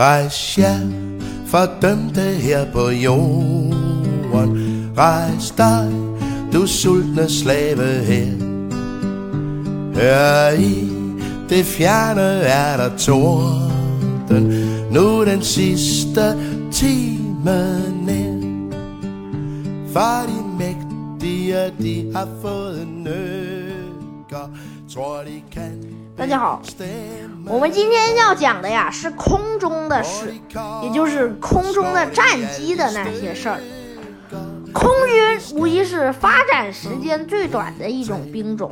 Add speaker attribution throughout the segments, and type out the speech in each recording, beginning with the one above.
Speaker 1: Rejs jer for dømte her på jorden. Rejs dig, du sultne slave her. Hør i det fjerne er der torden. Nu den sidste time ned. For de mægtige, de har fået nød.
Speaker 2: 大家好，我们今天要讲的呀是空中的事，也就是空中的战机的那些事儿。空军无疑是发展时间最短的一种兵种。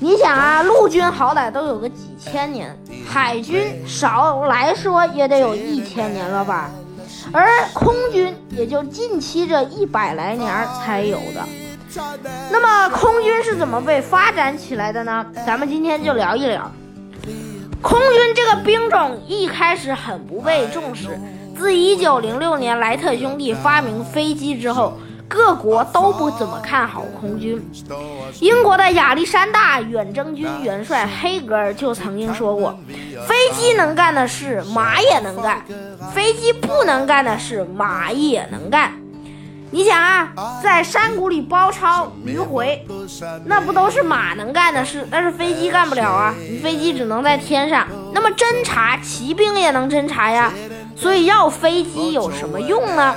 Speaker 2: 你想啊，陆军好歹都有个几千年，海军少来说也得有一千年了吧，而空军也就近期这一百来年才有的。那么空军是怎么被发展起来的呢？咱们今天就聊一聊。空军这个兵种一开始很不被重视，自1906年莱特兄弟发明飞机之后，各国都不怎么看好空军。英国的亚历山大远征军元帅黑格尔就曾经说过：“飞机能干的事，马也能干；飞机不能干的事，马也能干。”你想啊，在山谷里包抄迂回，那不都是马能干的事？但是飞机干不了啊，你飞机只能在天上。那么侦察，骑兵也能侦察呀。所以要飞机有什么用呢？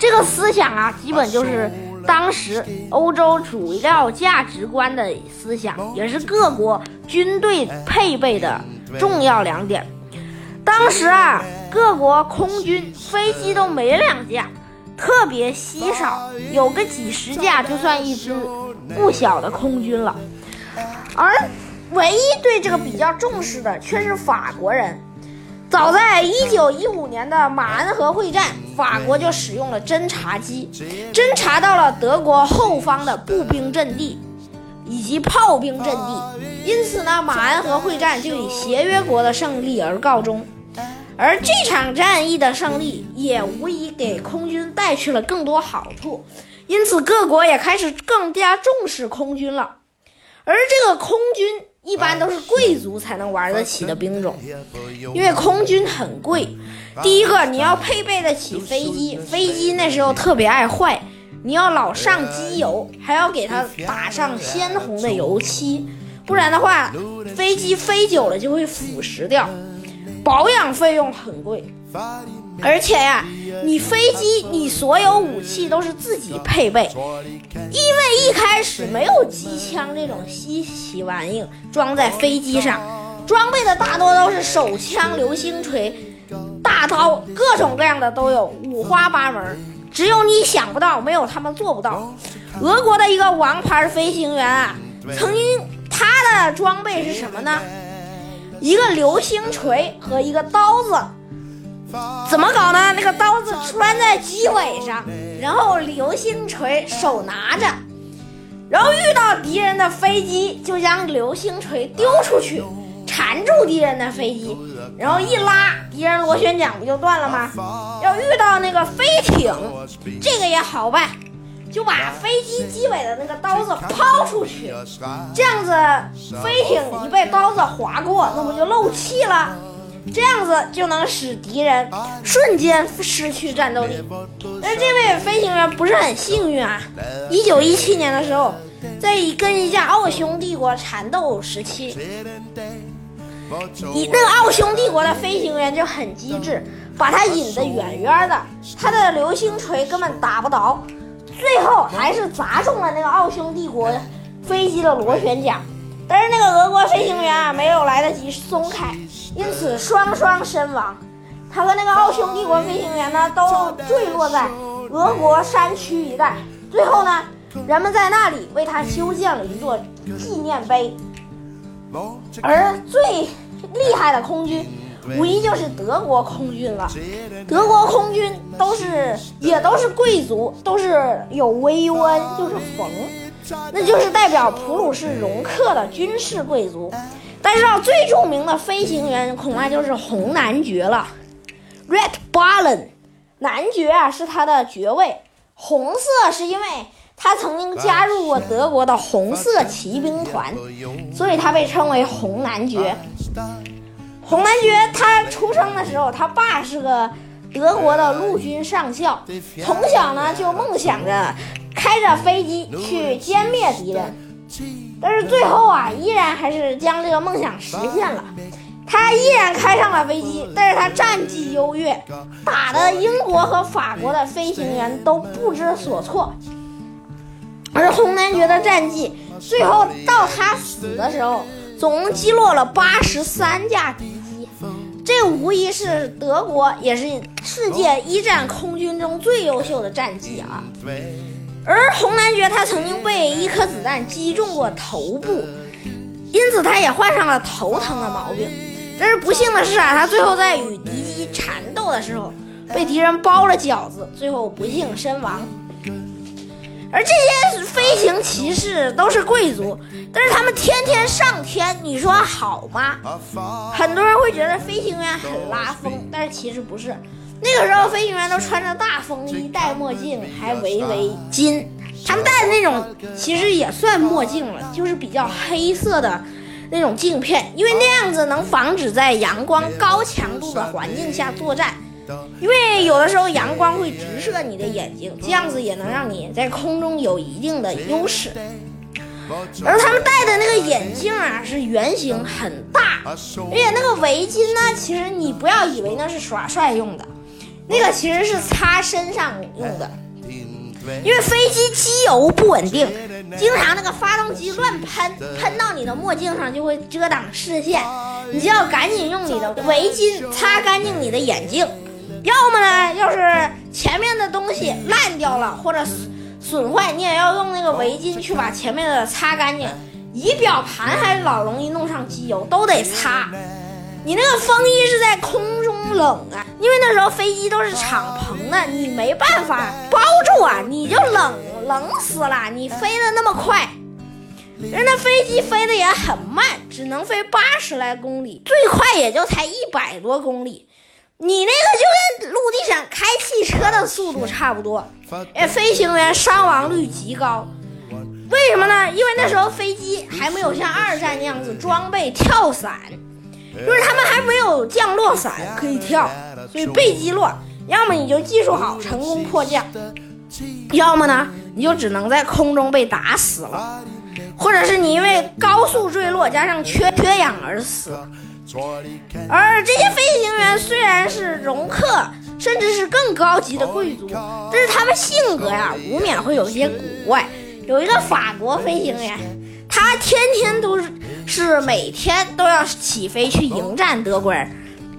Speaker 2: 这个思想啊，基本就是当时欧洲主要价值观的思想，也是各国军队配备的重要两点。当时啊，各国空军飞机都没两架。特别稀少，有个几十架就算一支不小的空军了。而唯一对这个比较重视的却是法国人。早在1915年的马恩河会战，法国就使用了侦察机，侦察到了德国后方的步兵阵地以及炮兵阵地。因此呢，马恩河会战就以协约国的胜利而告终。而这场战役的胜利也无疑给空军带去了更多好处，因此各国也开始更加重视空军了。而这个空军一般都是贵族才能玩得起的兵种，因为空军很贵。第一个，你要配备得起飞机，飞机那时候特别爱坏，你要老上机油，还要给它打上鲜红的油漆，不然的话，飞机飞久了就会腐蚀掉。保养费用很贵，而且呀，你飞机你所有武器都是自己配备，因为一开始没有机枪这种稀奇玩意装在飞机上，装备的大多都是手枪、流星锤、大刀，各种各样的都有，五花八门。只有你想不到，没有他们做不到。俄国的一个王牌飞行员啊，曾经他的装备是什么呢？一个流星锤和一个刀子，怎么搞呢？那个刀子穿在机尾上，然后流星锤手拿着，然后遇到敌人的飞机就将流星锤丢出去，缠住敌人的飞机，然后一拉，敌人螺旋桨不就断了吗？要遇到那个飞艇，这个也好办。就把飞机机尾的那个刀子抛出去，这样子飞艇一被刀子划过，那不就漏气了？这样子就能使敌人瞬间失去战斗力。但这位飞行员不是很幸运啊！一九一七年的时候，在跟一架奥匈帝国缠斗时期，一那个奥匈帝国的飞行员就很机智，把他引得远远的，他的流星锤根本打不着。最后还是砸中了那个奥匈帝国飞机的螺旋桨，但是那个俄国飞行员啊没有来得及松开，因此双双身亡。他和那个奥匈帝国飞行员呢都坠落在俄国山区一带。最后呢，人们在那里为他修建了一座纪念碑。而最厉害的空军。无疑就是德国空军了。德国空军都是也都是贵族，都是有威温，就是冯，那就是代表普鲁士容克的军事贵族。但是啊，最著名的飞行员恐怕就是红男爵了，Red b a l l o n。男爵啊是他的爵位，红色是因为他曾经加入过德国的红色骑兵团，所以他被称为红男爵。红男爵他出生的时候，他爸是个德国的陆军上校，从小呢就梦想着开着飞机去歼灭敌人，但是最后啊，依然还是将这个梦想实现了。他依然开上了飞机，但是他战绩优越，打的英国和法国的飞行员都不知所措。而红男爵的战绩，最后到他死的时候，总共击落了八十三架敌，这无疑是德国，也是世界一战空军中最优秀的战绩啊。而红男爵他曾经被一颗子弹击中过头部，因此他也患上了头疼的毛病。但是不幸的是啊，他最后在与敌机缠斗的时候，被敌人包了饺子，最后不幸身亡。而这些飞行骑士都是贵族，但是他们天天上天，你说好吗？很多人会觉得飞行员很拉风，但是其实不是。那个时候飞行员都穿着大风衣、戴墨镜，还围围巾。他们戴的那种其实也算墨镜了，就是比较黑色的。那种镜片，因为那样子能防止在阳光高强度的环境下作战，因为有的时候阳光会直射你的眼睛，这样子也能让你在空中有一定的优势。而他们戴的那个眼镜啊，是圆形很大，而且那个围巾呢，其实你不要以为那是耍帅用的，那个其实是擦身上用的。因为飞机机油不稳定，经常那个发动机乱喷，喷到你的墨镜上就会遮挡视线，你就要赶紧用你的围巾擦干净你的眼镜。要么呢，要是前面的东西烂掉了或者损坏，你也要用那个围巾去把前面的擦干净。仪表盘还老容易弄上机油，都得擦。你那个风衣是在空中冷啊，因为那时候飞机都是敞篷的，你没办法包住啊，你就冷冷死了。你飞得那么快，人那飞机飞得也很慢，只能飞八十来公里，最快也就才一百多公里。你那个就跟陆地上开汽车的速度差不多，哎，飞行员伤亡率极高。为什么呢？因为那时候飞机还没有像二战那样子装备跳伞。就是他们还没有降落伞可以跳，所以被击落，要么你就技术好成功迫降，要么呢你就只能在空中被打死了，或者是你因为高速坠落加上缺缺氧而死。而这些飞行员虽然是容克，甚至是更高级的贵族，但是他们性格呀，无免会有些古怪。有一个法国飞行员，他天天都是。是每天都要起飞去迎战德国人，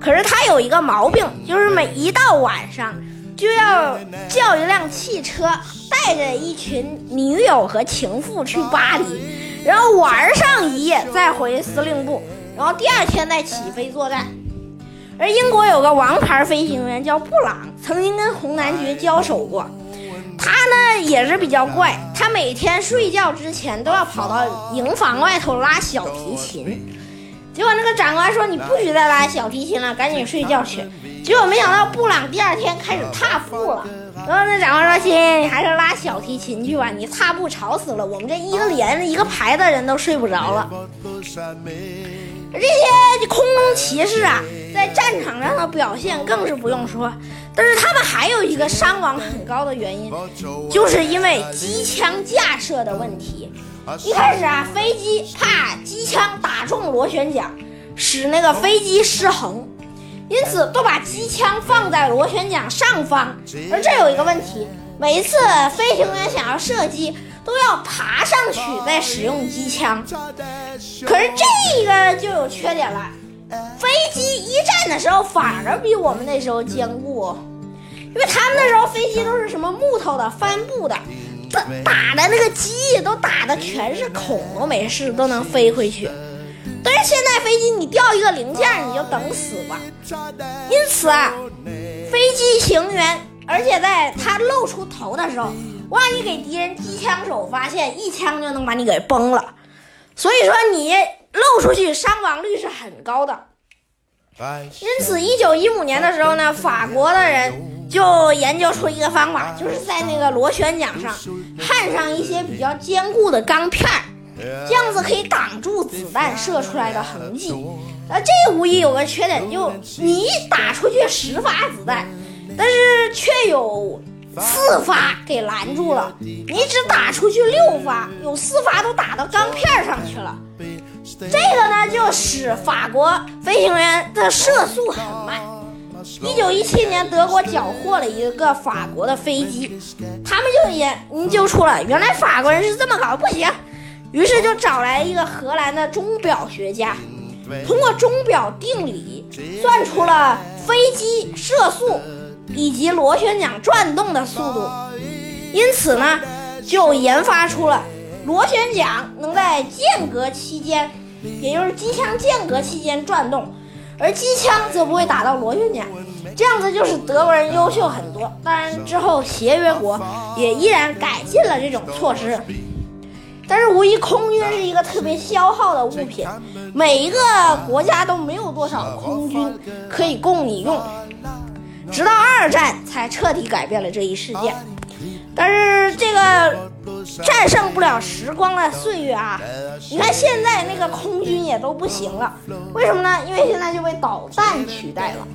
Speaker 2: 可是他有一个毛病，就是每一到晚上就要叫一辆汽车，带着一群女友和情妇去巴黎，然后玩上一夜再回司令部，然后第二天再起飞作战。而英国有个王牌飞行员叫布朗，曾经跟红男爵交手过。他呢也是比较怪，他每天睡觉之前都要跑到营房外头拉小提琴，结果那个长官说你不许再拉小提琴了，赶紧睡觉去。结果没想到布朗第二天开始踏步了，然后那长官说亲，你还是拉小提琴去吧，你踏步吵死了，我们这一个连一个排的人都睡不着了。这些空中骑士啊，在战场上的表现更是不用说。但是他们还有一个伤亡很高的原因，就是因为机枪架设的问题。一开始啊，飞机怕机枪打中螺旋桨，使那个飞机失衡，因此都把机枪放在螺旋桨上方。而这有一个问题，每一次飞行员想要射击，都要爬上去再使用机枪。可是这个就有缺点了。飞机一战的时候反而比我们那时候坚固，因为他们那时候飞机都是什么木头的、帆布的，打打的那个机翼都打的全是孔都没事，都能飞回去。但是现在飞机你掉一个零件你就等死吧。因此啊，飞机行员，而且在他露出头的时候，万一给敌人机枪手发现，一枪就能把你给崩了。所以说你。漏出去伤亡率是很高的，因此，一九一五年的时候呢，法国的人就研究出一个方法，就是在那个螺旋桨上焊上一些比较坚固的钢片儿，这样子可以挡住子弹射出来的痕迹。啊，这无疑有个缺点，就你打出去十发子弹，但是却有四发给拦住了。你只打出去六发，有四发都打到钢片上去了。这个呢，就使法国飞行员的射速很慢。一九一七年，德国缴获了一个法国的飞机，他们就研究出了，原来法国人是这么搞，不行。于是就找来一个荷兰的钟表学家。通过钟表定理算出了飞机射速以及螺旋桨转动的速度，因此呢，就研发出了螺旋桨能在间隔期间，也就是机枪间隔期间转动，而机枪则不会打到螺旋桨。这样子就是德国人优秀很多。当然之后协约国也依然改进了这种措施。但是，无疑空军是一个特别消耗的物品，每一个国家都没有多少空军可以供你用。直到二战才彻底改变了这一事件。但是这个战胜不了时光的岁月啊！你看现在那个空军也都不行了，为什么呢？因为现在就被导弹取代了。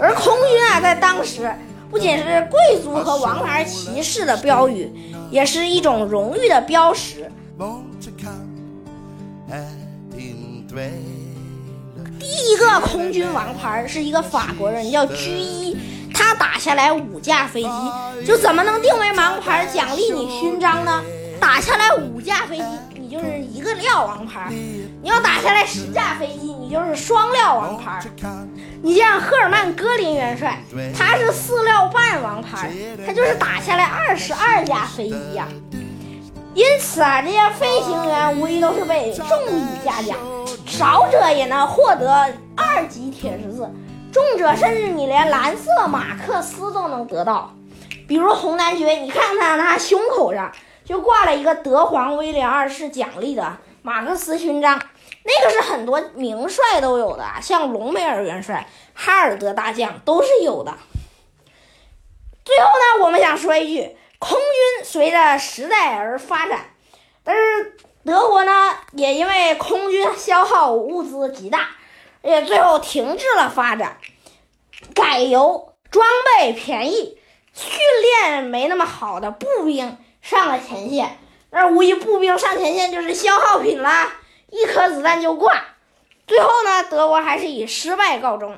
Speaker 2: 而空军啊，在当时。不仅是贵族和王牌骑士的标语，也是一种荣誉的标识。第一个空军王牌是一个法国人，叫居一，他打下来五架飞机，就怎么能定为王牌，奖励你勋章呢？打下来五架飞机，你就是一个料王牌；你要打下来十架飞机，你就是双料王牌。你像赫尔曼·戈林元帅，他是四料半王牌，他就是打下来二十二架飞机呀。因此啊，这些飞行员无疑都是被重礼嘉奖，少者也能获得二级铁十字，重者甚至你连蓝色马克思都能得到。比如红男爵，你看看他胸口上就挂了一个德皇威廉二世奖励的马克思勋章。那个是很多名帅都有的，像隆美尔元帅、哈尔德大将都是有的。最后呢，我们想说一句，空军随着时代而发展，但是德国呢，也因为空军消耗物资极大，也最后停滞了发展，改由装备便宜，训练没那么好的步兵上了前线，那无疑步兵上前线就是消耗品啦，一颗子弹就挂。最后呢，德国还是以失败告终。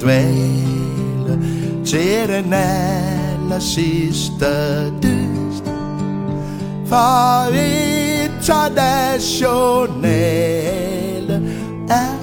Speaker 2: dvale til den aller sidste dyst. For internationale er